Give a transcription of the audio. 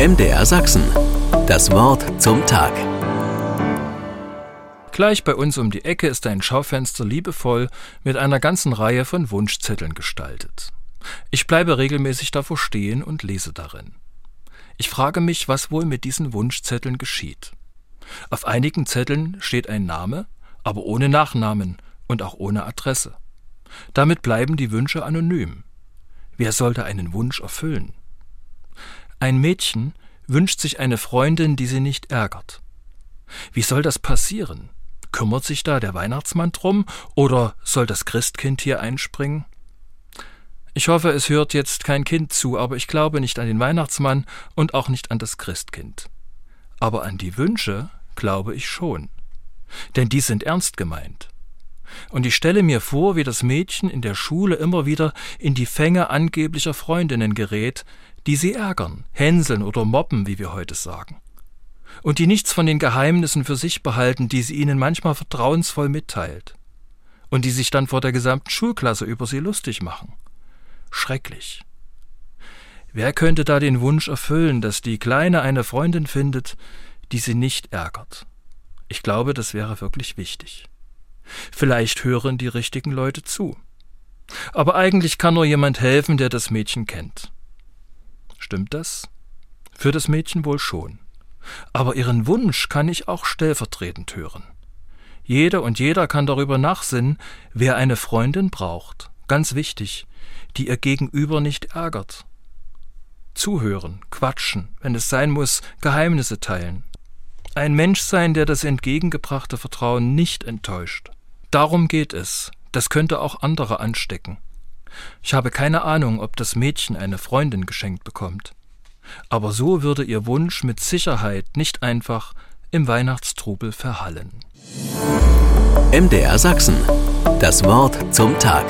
MDR Sachsen. Das Wort zum Tag. Gleich bei uns um die Ecke ist ein Schaufenster liebevoll mit einer ganzen Reihe von Wunschzetteln gestaltet. Ich bleibe regelmäßig davor stehen und lese darin. Ich frage mich, was wohl mit diesen Wunschzetteln geschieht. Auf einigen Zetteln steht ein Name, aber ohne Nachnamen und auch ohne Adresse. Damit bleiben die Wünsche anonym. Wer sollte einen Wunsch erfüllen? Ein Mädchen wünscht sich eine Freundin, die sie nicht ärgert. Wie soll das passieren? Kümmert sich da der Weihnachtsmann drum oder soll das Christkind hier einspringen? Ich hoffe, es hört jetzt kein Kind zu, aber ich glaube nicht an den Weihnachtsmann und auch nicht an das Christkind. Aber an die Wünsche glaube ich schon. Denn die sind ernst gemeint. Und ich stelle mir vor, wie das Mädchen in der Schule immer wieder in die Fänge angeblicher Freundinnen gerät, die sie ärgern, hänseln oder mobben, wie wir heute sagen. Und die nichts von den Geheimnissen für sich behalten, die sie ihnen manchmal vertrauensvoll mitteilt. Und die sich dann vor der gesamten Schulklasse über sie lustig machen. Schrecklich. Wer könnte da den Wunsch erfüllen, dass die Kleine eine Freundin findet, die sie nicht ärgert? Ich glaube, das wäre wirklich wichtig. Vielleicht hören die richtigen Leute zu. Aber eigentlich kann nur jemand helfen, der das Mädchen kennt. Stimmt das? Für das Mädchen wohl schon. Aber ihren Wunsch kann ich auch stellvertretend hören. Jeder und jeder kann darüber nachsinnen, wer eine Freundin braucht, ganz wichtig, die ihr Gegenüber nicht ärgert. Zuhören, quatschen, wenn es sein muss, Geheimnisse teilen. Ein Mensch sein, der das entgegengebrachte Vertrauen nicht enttäuscht. Darum geht es. Das könnte auch andere anstecken. Ich habe keine Ahnung, ob das Mädchen eine Freundin geschenkt bekommt. Aber so würde ihr Wunsch mit Sicherheit nicht einfach im Weihnachtstrubel verhallen. MDR Sachsen. Das Wort zum Tag.